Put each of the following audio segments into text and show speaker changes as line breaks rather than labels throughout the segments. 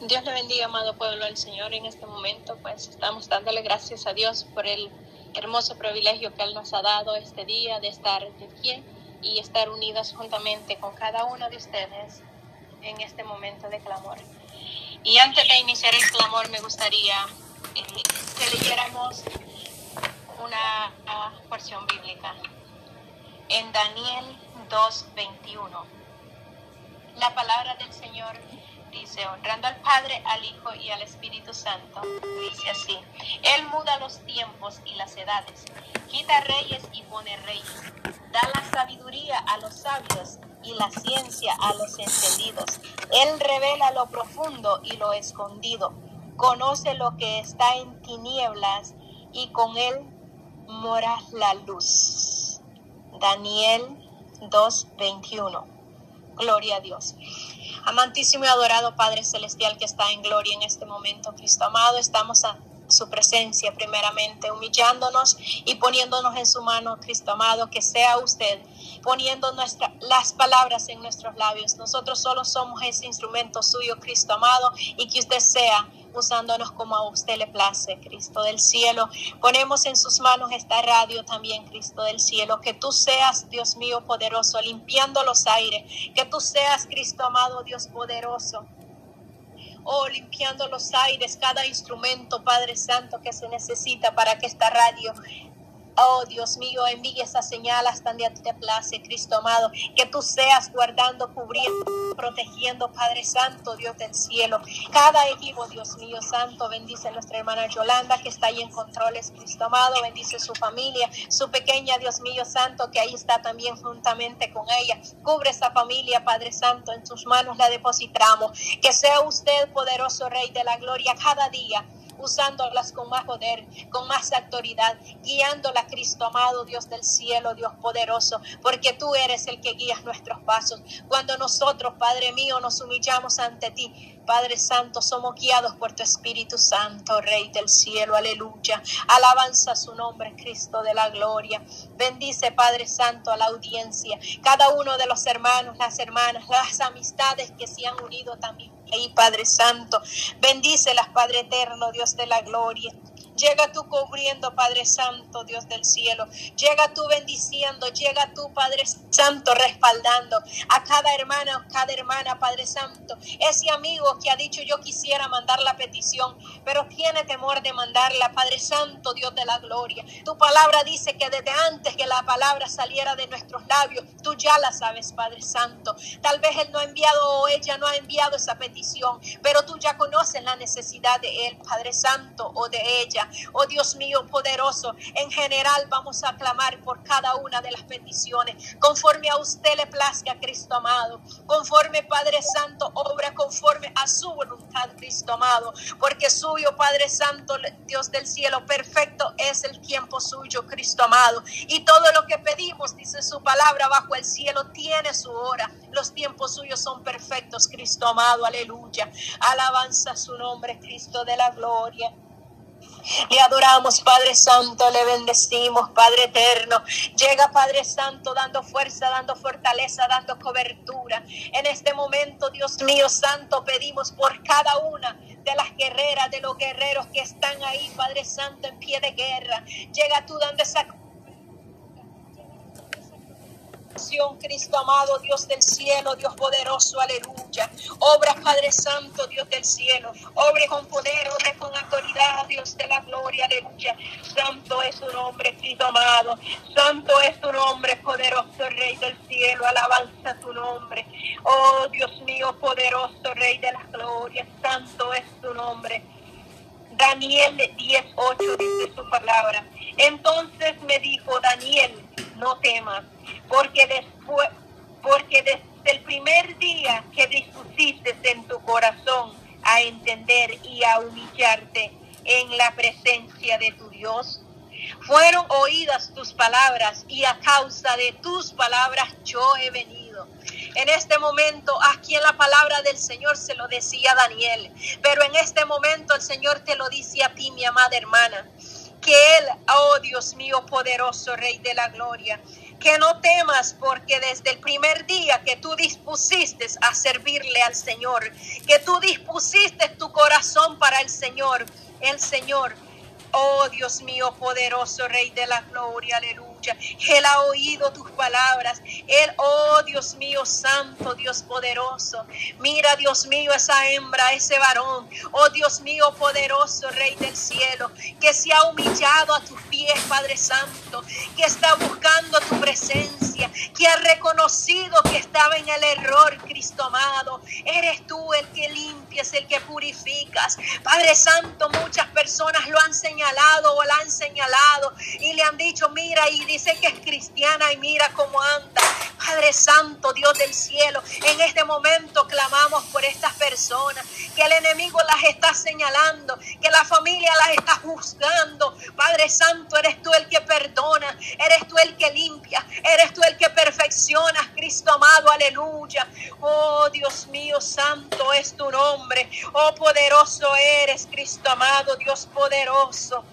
Dios le bendiga, amado pueblo del Señor. En este momento, pues estamos dándole gracias a Dios por el hermoso privilegio que Él nos ha dado este día de estar de pie y estar unidos juntamente con cada uno de ustedes en este momento de clamor. Y antes de iniciar el clamor, me gustaría eh, que leyéramos una uh, porción bíblica en Daniel 2:21. La palabra del Señor dice, honrando al Padre, al Hijo y al Espíritu Santo, dice así, Él muda los tiempos y las edades, quita reyes y pone reyes, da la sabiduría a los sabios y la ciencia a los entendidos. Él revela lo profundo y lo escondido, conoce lo que está en tinieblas y con Él mora la luz. Daniel 2:21. Gloria a Dios. Amantísimo y adorado Padre Celestial que está en gloria en este momento, Cristo amado, estamos a su presencia primeramente, humillándonos y poniéndonos en su mano, Cristo amado, que sea usted poniendo nuestra, las palabras en nuestros labios. Nosotros solo somos ese instrumento suyo, Cristo amado, y que usted sea usándonos como a usted le place, Cristo del cielo. Ponemos en sus manos esta radio también, Cristo del cielo. Que tú seas, Dios mío, poderoso, limpiando los aires. Que tú seas, Cristo amado, Dios poderoso. Oh, limpiando los aires, cada instrumento, Padre Santo, que se necesita para que esta radio Oh Dios mío, envíe esa señal hasta donde te place, Cristo amado. Que tú seas guardando, cubriendo, protegiendo, Padre Santo, Dios del cielo. Cada equipo, Dios mío, Santo, bendice a nuestra hermana Yolanda que está ahí en controles, Cristo amado. Bendice su familia, su pequeña, Dios mío, Santo, que ahí está también juntamente con ella. Cubre esa familia, Padre Santo, en sus manos la depositamos. Que sea usted poderoso Rey de la Gloria cada día usándolas con más poder, con más autoridad, guiándola, Cristo amado, Dios del cielo, Dios poderoso, porque tú eres el que guías nuestros pasos. Cuando nosotros, Padre mío, nos humillamos ante ti, Padre Santo, somos guiados por tu Espíritu Santo, Rey del cielo, aleluya. Alabanza su nombre, Cristo de la gloria. Bendice, Padre Santo, a la audiencia, cada uno de los hermanos, las hermanas, las amistades que se han unido también ahí, Padre Santo. Bendícelas, Padre eterno, Dios de la gloria. Llega tú cubriendo, Padre Santo, Dios del cielo. Llega tú bendiciendo. Llega tú, Padre Santo, respaldando a cada hermana, cada hermana, Padre Santo. Ese amigo que ha dicho yo quisiera mandar la petición, pero tiene temor de mandarla, Padre Santo, Dios de la gloria. Tu palabra dice que desde antes que la palabra saliera de nuestros labios, tú ya la sabes, Padre Santo. Tal vez él no ha enviado o ella no ha enviado esa petición, pero tú ya conoces la necesidad de él, Padre Santo, o de ella. Oh Dios mío poderoso, en general vamos a clamar por cada una de las peticiones, conforme a usted le plazca, Cristo amado, conforme Padre Santo, obra conforme a su voluntad, Cristo amado, porque suyo, Padre Santo, Dios del cielo, perfecto es el tiempo suyo, Cristo amado, y todo lo que pedimos, dice su palabra, bajo el cielo tiene su hora, los tiempos suyos son perfectos, Cristo amado, aleluya, alabanza su nombre, Cristo de la gloria. Le adoramos, Padre Santo, le bendecimos, Padre Eterno. Llega, Padre Santo, dando fuerza, dando fortaleza, dando cobertura. En este momento, Dios mío Santo, pedimos por cada una de las guerreras, de los guerreros que están ahí, Padre Santo, en pie de guerra. Llega tú dando esa Cristo amado, Dios del cielo, Dios poderoso, aleluya. Obra, Padre Santo, Dios del cielo. Obre con poder, obre con autoridad, Dios de la gloria, aleluya. Santo es tu nombre, Cristo amado. Santo es tu nombre, poderoso Rey del cielo. Alabanza tu nombre. Oh Dios mío, poderoso Rey de la gloria. Santo es tu nombre. Daniel 10:8 dice su palabra. Entonces me dijo Daniel, no temas porque después, porque desde el primer día que dispusiste en tu corazón a entender y a humillarte en la presencia de tu Dios, fueron oídas tus palabras y a causa de tus palabras yo he venido. En este momento, aquí en la palabra del Señor se lo decía Daniel, pero en este momento el Señor te lo dice a ti, mi amada hermana, que Él, oh Dios mío, poderoso Rey de la Gloria, que no temas porque desde el primer día que tú dispusiste a servirle al Señor, que tú dispusiste tu corazón para el Señor, el Señor, oh Dios mío poderoso, Rey de la Gloria, aleluya él ha oído tus palabras. Él, oh Dios mío, santo, Dios poderoso. Mira, Dios mío, esa hembra, ese varón. Oh Dios mío, poderoso, Rey del cielo, que se ha humillado a tus pies, Padre Santo, que está buscando tu presencia, que ha reconocido que estaba en el error, Cristo amado. Eres tú el que limpias, el que purificas. Padre Santo, muchas personas lo han señalado o la han señalado y le han dicho, mira, y dice que es cristiana y mira cómo anda. Padre Santo, Dios del cielo, en este momento clamamos por estas personas, que el enemigo las está señalando, que la familia las está juzgando. Padre Santo, eres tú el que perdona, eres tú el que limpia, eres tú el que perfecciona, Cristo amado, aleluya. Oh Dios mío, santo es tu nombre. Oh poderoso eres, Cristo amado, Dios poderoso.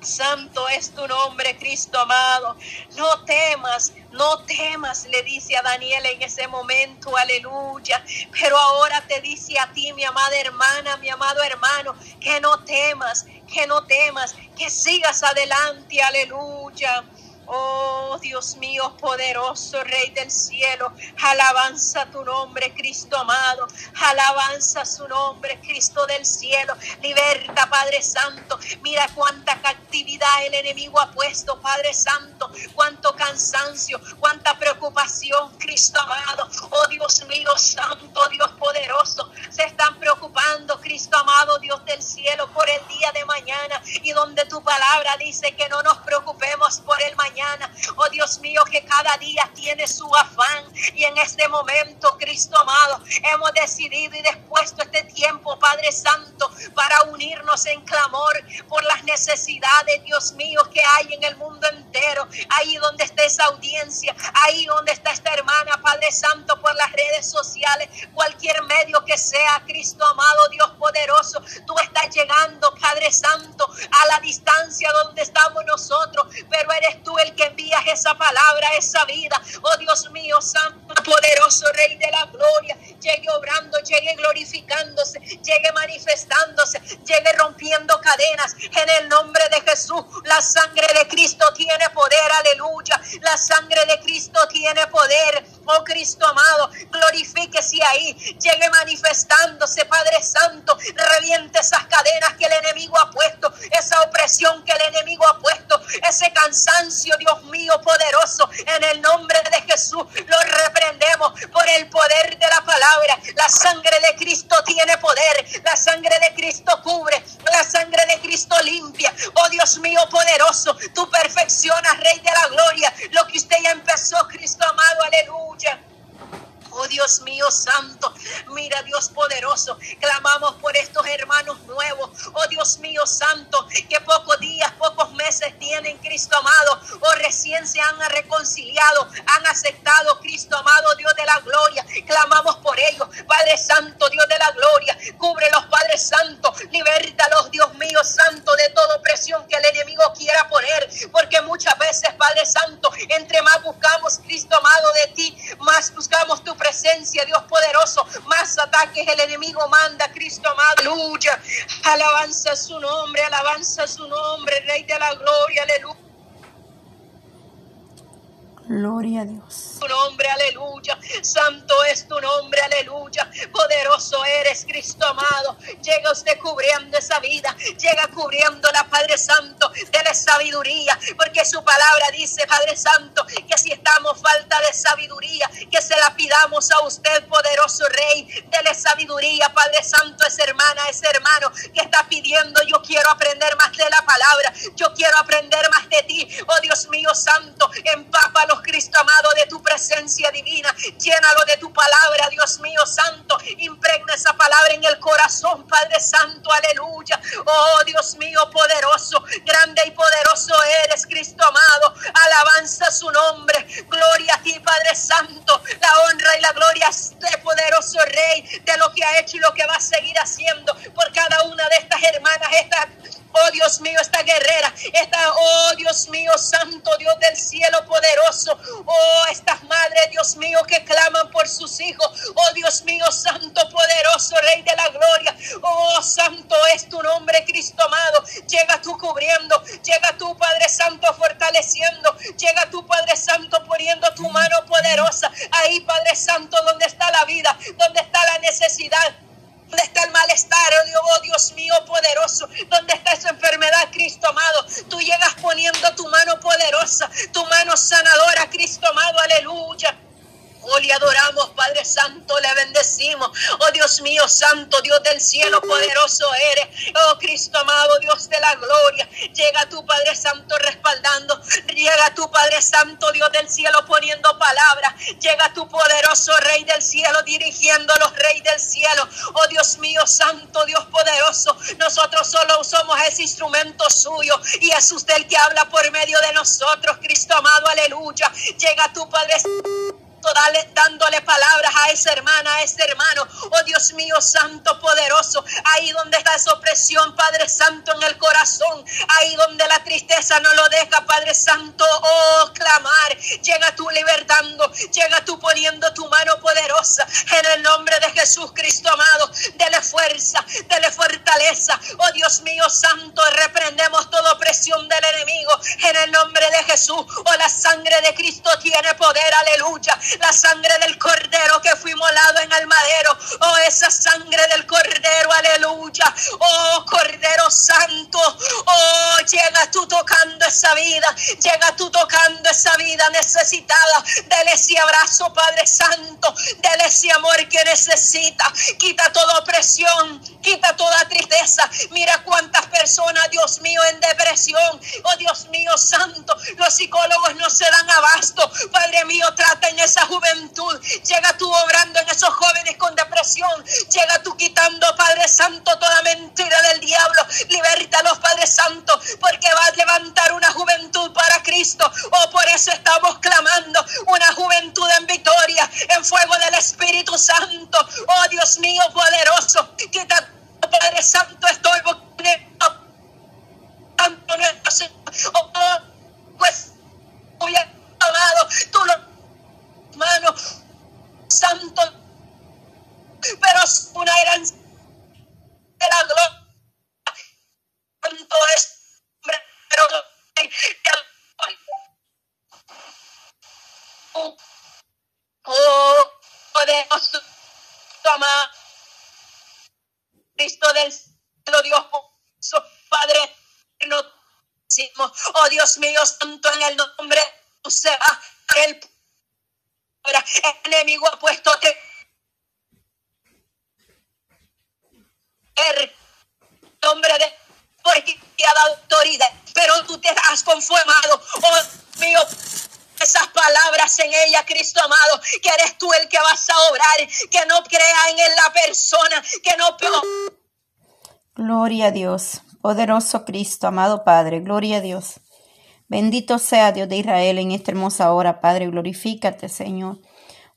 Santo es tu nombre, Cristo amado. No temas, no temas, le dice a Daniel en ese momento, aleluya. Pero ahora te dice a ti, mi amada hermana, mi amado hermano, que no temas, que no temas, que sigas adelante, aleluya. Oh Dios mío, poderoso Rey del cielo, alabanza tu nombre, Cristo amado, alabanza su nombre, Cristo del cielo, liberta, Padre Santo. Mira cuánta actividad el enemigo ha puesto, Padre Santo, cuánto cansancio, cuánta preocupación, Cristo amado. Oh Dios mío, Santo, Dios poderoso, se están preocupando, Cristo amado, Dios del cielo, por el día de mañana y donde tu palabra dice que no nos preocupemos por el mañana Oh Dios mío, que cada día tiene su afán. Y en este momento, Cristo amado, hemos decidido y dispuesto este tiempo, Padre Santo, para unirnos en clamor por las necesidades, Dios mío, que hay en el mundo entero. Ahí donde está esa audiencia, ahí donde está esta hermana, Padre Santo, por las redes sociales, cualquier medio que sea, Cristo amado, Dios poderoso, tú estás llegando, Padre Santo, a la distancia donde estamos nosotros, pero eres tú el que envías esa palabra, esa vida. Oh Dios mío, santo, poderoso Rey de la gloria, llegue obrando, llegue glorificándose, llegue manifestándose, llegue rompiendo cadenas. En el nombre de Jesús, la sangre de Cristo tiene poder, aleluya. La sangre de Cristo tiene poder. Oh Cristo amado, glorifíquese ahí, llegue manifestándose, Padre Santo, reviente esas cadenas que el enemigo ha puesto, esa opresión que el enemigo ese cansancio, Dios mío poderoso, en el nombre de Jesús lo reprendemos por el poder de la palabra. La sangre de Cristo tiene poder, la sangre de Cristo cubre, la sangre de Cristo limpia. Oh Dios mío poderoso, tú perfeccionas, Rey de la Gloria, lo que usted ya empezó, Cristo amado, aleluya. Oh Dios mío santo, mira Dios poderoso, clamamos por estos hermanos nuevos. Oh Dios mío santo, que pocos días, pocos meses tienen Cristo amado. Oh recién se han reconciliado, han aceptado Cristo amado, Dios de la gloria. Clamamos por ellos, Padre Santo, Dios de la gloria. Cubre los Padres Santos, los Dios mío santo, de toda opresión que el enemigo quiera poner. Porque muchas veces, Padre Santo, entre más buscamos Cristo amado de ti, más buscamos tu presencia, Dios poderoso, más ataques el enemigo manda, Cristo amado, aleluya, su nombre, alabanza su nombre, Rey de la gloria, aleluya.
Gloria a Dios.
Tu nombre, aleluya. Santo es tu nombre, aleluya. Poderoso eres, Cristo amado. Llega usted cubriendo esa vida. Llega cubriendo la Padre Santo de la Porque su palabra dice, Padre Santo, que si estamos falta de sabiduría, que se la pidamos a usted, poderoso Rey. Dele sabiduría, Padre Santo, esa hermana, ese hermano que está pidiendo. Yo quiero aprender más de la palabra. Yo quiero aprender más de ti. Oh Dios mío, Santo, empápalo Cristo amado, de tu presencia divina. Llénalo de tu palabra, Dios mío santo. Impregna esa palabra en el corazón, Padre Santo, aleluya. Oh Dios mío poderoso, grande y poderoso eres, Cristo amado. Alabanza su nombre. Gloria a ti, Padre Santo. La honra y la gloria de poderoso Rey, de lo que ha hecho y lo que va a seguir haciendo por cada una de estas hermanas, estas Oh Dios mío, esta guerrera, esta, oh Dios mío, santo Dios del cielo poderoso. Oh, estas madres, Dios mío, que claman por sus hijos. Oh Dios mío, santo poderoso, Rey de la gloria. Oh, santo es tu nombre, Cristo amado. Llega tú cubriendo, llega tú, Padre Santo, fortaleciendo. Llega tú, Padre Santo, poniendo tu mano poderosa. Ahí, Padre Santo, donde está la vida, donde está la necesidad ¿Dónde está el malestar? Oh, oh Dios mío poderoso. ¿Dónde está esa enfermedad, Cristo amado? Tú llegas poniendo tu mano poderosa, tu mano sanadora, Cristo amado. Aleluya. Le adoramos, Padre Santo, le bendecimos. Oh, Dios mío, Santo, Dios del cielo, poderoso eres. Oh, Cristo amado, Dios de la gloria. Llega tu Padre Santo respaldando. Llega tu Padre Santo, Dios del cielo, poniendo palabras. Llega tu poderoso Rey del cielo, dirigiendo los Reyes del cielo. Oh, Dios mío, Santo, Dios poderoso. Nosotros solo somos ese instrumento suyo. Y es usted el que habla por medio de nosotros, Cristo amado, aleluya. Llega tu Padre Santo dándole palabras a esa hermana, a ese hermano. Oh Dios mío, Santo poderoso, ahí donde está esa opresión, Padre Santo, en el corazón, ahí donde la tristeza no lo deja, Padre Santo, oh clamar, llega tú libertando, llega tú poniendo tu mano poderosa. En el nombre de Jesús Cristo amado, dele fuerza, dele fortaleza, oh Dios mío, Santo, reprendemos toda opresión del enemigo. En el nombre de Jesús, oh la sangre de Cristo tiene poder, aleluya, la sangre del cordero que fue molado en el madero. Oh, esa sangre del cordero, aleluya. Oh, cordero santo. Oh, llega tú tocando esa vida. Llega tú tocando esa vida necesitada. Dele ese abrazo, Padre Santo. Dele ese amor que necesita. Quita toda opresión. Quita toda tristeza. Mira cuántas personas, Dios mío, en depresión. Oh, Dios mío, santo. Los psicólogos no se dan abasto. Padre mío, traten esa juventud. Llega tú obrando en esos jóvenes con depresión. Llega tú quitando, Padre Santo, toda mentira del diablo. los Padre Santo, porque va a levantar una juventud para Cristo. Oh, por eso estamos clamando una juventud en victoria, en fuego del Espíritu Santo. Oh, Dios mío, poderoso. Quita, Padre Santo, estoy tanto nuestro Oh, pues, muy amado, tú lo Hermano santo, pero es una herencia de la gloria. Santo es, pero oh, podemos tomar Cristo del cielo, Dios, Padre, no, oh Dios mío, santo en el nombre, sea el el enemigo ha puesto el nombre de porque te autoridad, pero tú te has conformado, oh mío, esas palabras en ella, Cristo amado, que eres tú el que vas a obrar, que no crea en la persona, que no...
Gloria a Dios, poderoso Cristo, amado Padre, gloria a Dios. Bendito sea Dios de Israel en esta hermosa hora, Padre, glorifícate, Señor.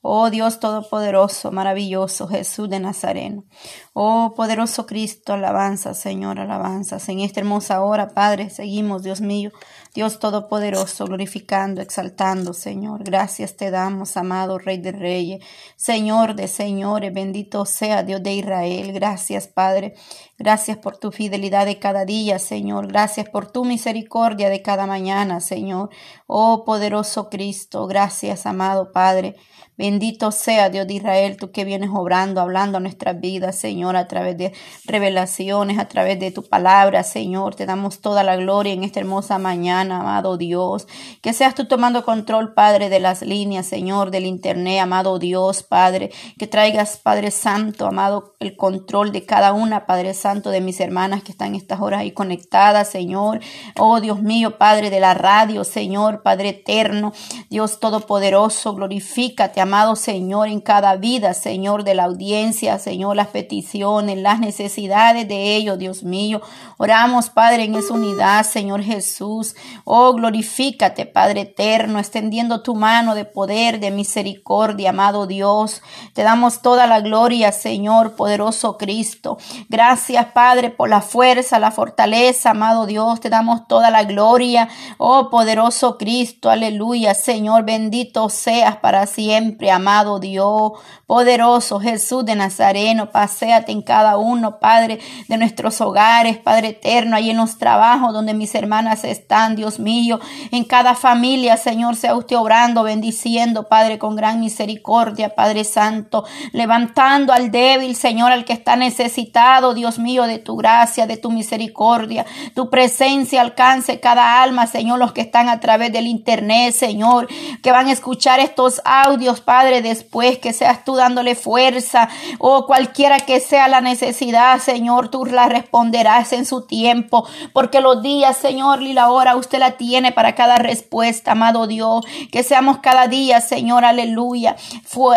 Oh Dios Todopoderoso, maravilloso Jesús de Nazareno. Oh poderoso Cristo, alabanza, Señor, alabanzas. En esta hermosa hora, Padre, seguimos, Dios mío, Dios Todopoderoso, glorificando, exaltando, Señor. Gracias te damos, amado Rey de Reyes, Señor de Señores, bendito sea Dios de Israel. Gracias, Padre. Gracias por tu fidelidad de cada día, Señor. Gracias por tu misericordia de cada mañana, Señor. Oh poderoso Cristo, gracias, amado Padre. Bendito sea Dios de Israel, tú que vienes obrando, hablando a nuestras vidas, Señor, a través de revelaciones, a través de tu palabra, Señor. Te damos toda la gloria en esta hermosa mañana, amado Dios. Que seas tú tomando control, Padre, de las líneas, Señor, del internet, amado Dios, Padre. Que traigas, Padre Santo, amado, el control de cada una, Padre Santo, de mis hermanas que están estas horas ahí conectadas, Señor. Oh Dios mío, Padre de la radio, Señor, Padre eterno, Dios todopoderoso, glorifícate, amado Señor, en cada vida, Señor, de la audiencia, Señor, las peticiones, las necesidades de ellos, Dios mío. Oramos, Padre, en esa unidad, Señor Jesús. Oh, glorifícate, Padre eterno, extendiendo tu mano de poder, de misericordia, amado Dios. Te damos toda la gloria, Señor, poderoso Cristo. Gracias, Padre, por la fuerza, la fortaleza, amado Dios. Te damos toda la gloria. Oh, poderoso Cristo, aleluya, Señor, bendito seas para siempre, amado Dios. Poderoso Jesús de Nazareno, paséate en cada uno, Padre, de nuestros hogares, Padre eterno, ahí en los trabajos donde mis hermanas están, Dios mío, en cada familia, Señor, sea usted obrando, bendiciendo, Padre, con gran misericordia, Padre Santo, levantando al débil, Señor, al que está necesitado, Dios mío, de tu gracia, de tu misericordia, tu presencia alcance cada alma, Señor, los que están a través del internet, Señor, que van a escuchar estos audios, Padre, después que seas tú dándole fuerza. O cualquiera que sea la necesidad, Señor, tú la responderás en su tiempo, porque los días, Señor, y la hora usted la tiene para cada respuesta, amado Dios, que seamos cada día, Señor, aleluya,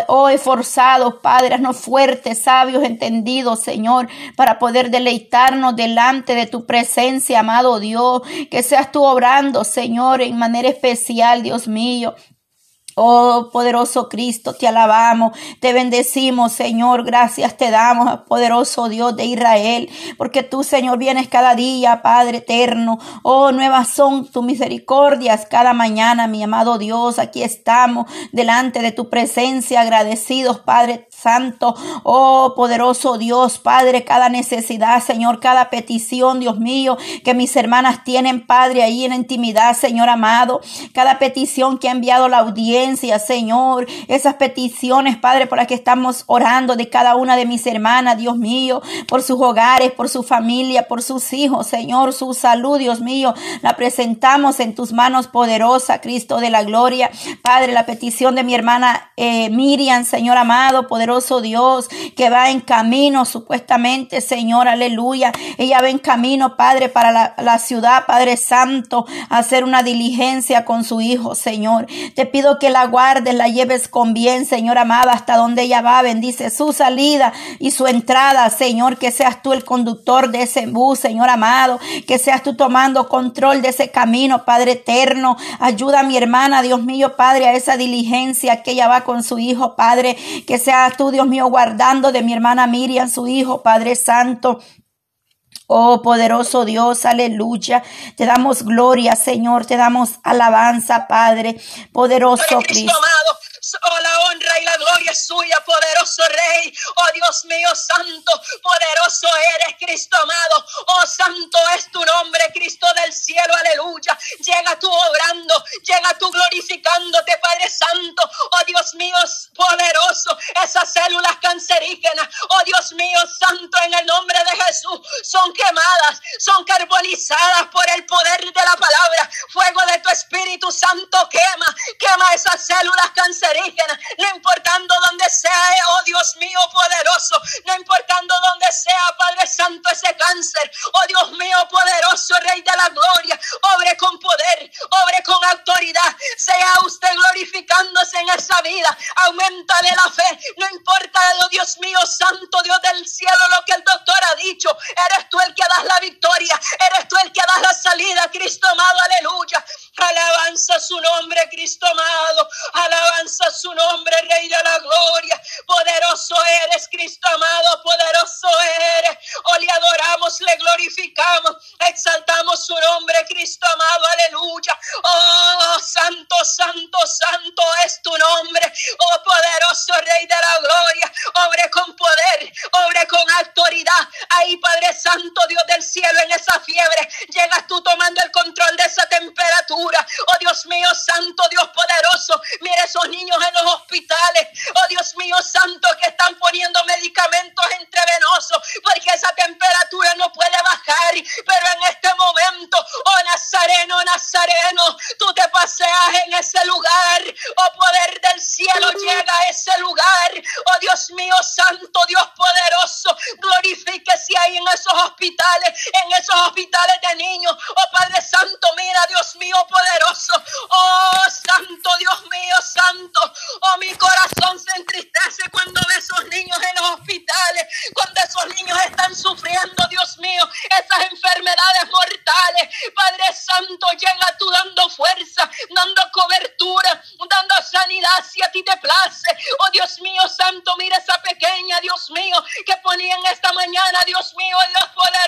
oh, esforzados, Padre, no fuertes, sabios, entendidos, Señor, para poder deleitarnos delante de tu presencia, amado Dios, que seas tú obrando, Señor, en manera especial, Dios mío. Oh, poderoso Cristo, te alabamos, te bendecimos, Señor. Gracias te damos, poderoso Dios de Israel, porque tú, Señor, vienes cada día, Padre eterno. Oh, nuevas son tus misericordias cada mañana, mi amado Dios. Aquí estamos delante de tu presencia, agradecidos, Padre Santo. Oh, poderoso Dios, Padre, cada necesidad, Señor, cada petición, Dios mío, que mis hermanas tienen, Padre, ahí en intimidad, Señor amado. Cada petición que ha enviado la audiencia Señor, esas peticiones, Padre, por las que estamos orando de cada una de mis hermanas, Dios mío, por sus hogares, por su familia, por sus hijos, Señor, su salud, Dios mío, la presentamos en tus manos poderosa, Cristo de la gloria. Padre, la petición de mi hermana eh, Miriam, Señor amado, poderoso Dios, que va en camino, supuestamente, Señor, aleluya. Ella va en camino, Padre, para la, la ciudad, Padre Santo, a hacer una diligencia con su hijo, Señor. Te pido que la guardes, la lleves con bien, Señor amada, hasta donde ella va. Bendice su salida y su entrada, Señor, que seas tú el conductor de ese bus, Señor amado, que seas tú tomando control de ese camino, Padre eterno. Ayuda a mi hermana, Dios mío, Padre, a esa diligencia que ella va con su hijo, Padre, que seas tú, Dios mío, guardando de mi hermana Miriam, su hijo, Padre Santo. Oh poderoso Dios, aleluya. Te damos gloria, Señor. Te damos alabanza, Padre. Poderoso Cristo.
Oh, la honra y la gloria es suya, poderoso Rey. Oh Dios mío, santo, poderoso eres, Cristo amado. Oh santo es tu nombre, Cristo del cielo, aleluya. Llega obrando, llega tú glorificándote, Padre Santo. Oh Dios mío, poderoso, esas células cancerígenas. Oh Dios mío, santo, en el nombre de Jesús, son quemadas, son carbonizadas por el poder de la palabra. Fuego de tu Espíritu Santo quema, quema esas células cancerígenas no importando donde sea, eh, oh Dios mío poderoso, no importando donde sea, Padre Santo, ese cáncer, oh Dios mío poderoso, Rey de la gloria, obre con poder, obre con autoridad, sea usted glorificándose en esa vida, aumenta de la fe, no importa, oh Dios mío, Santo Dios del cielo, lo que el doctor ha dicho, eres tú el que das la victoria, eres tú el que das la salida, Cristo amado, aleluya, alabanza su nombre, Cristo amado, alabanza su nombre, Rey de la Gloria. Poderoso eres, Cristo amado, poderoso eres. Oh, le adoramos, le glorificamos, exaltamos su nombre, Cristo amado, aleluya. Oh, santo, santo, santo es tu nombre. Oh, poderoso Rey de la Gloria. Obre con poder, obre con autoridad. Ahí, Padre Santo, Dios del cielo, en esa fiebre, llegas tú tomando el control de esa temperatura. Oh, Dios mío, santo, Dios poderoso. Mire esos niños en los hospitales. Oh Dios mío santo, que están poniendo medicamentos entrevenosos porque esa temperatura no puede bajar. Pero en este momento, oh Nazareno, Nazareno, tú te paseas en ese lugar. Oh poder del cielo llega a ese lugar. Oh Dios mío santo, Dios poderoso, glorifíquese ahí en esos hospitales, en esos hospitales de niños. Oh Padre Santo, mira, Dios mío poderoso. Oh Santo, Dios mío, Santo. Oh mi corazón se entristece cuando ve esos niños en los hospitales, cuando esos niños están sufriendo, Dios mío, esas enfermedades mortales. Padre Llega tú dando fuerza, dando cobertura, dando sanidad si a ti te place. Oh Dios mío, Santo, mira esa pequeña, Dios mío, que ponía en esta mañana, Dios mío, el Dios poderoso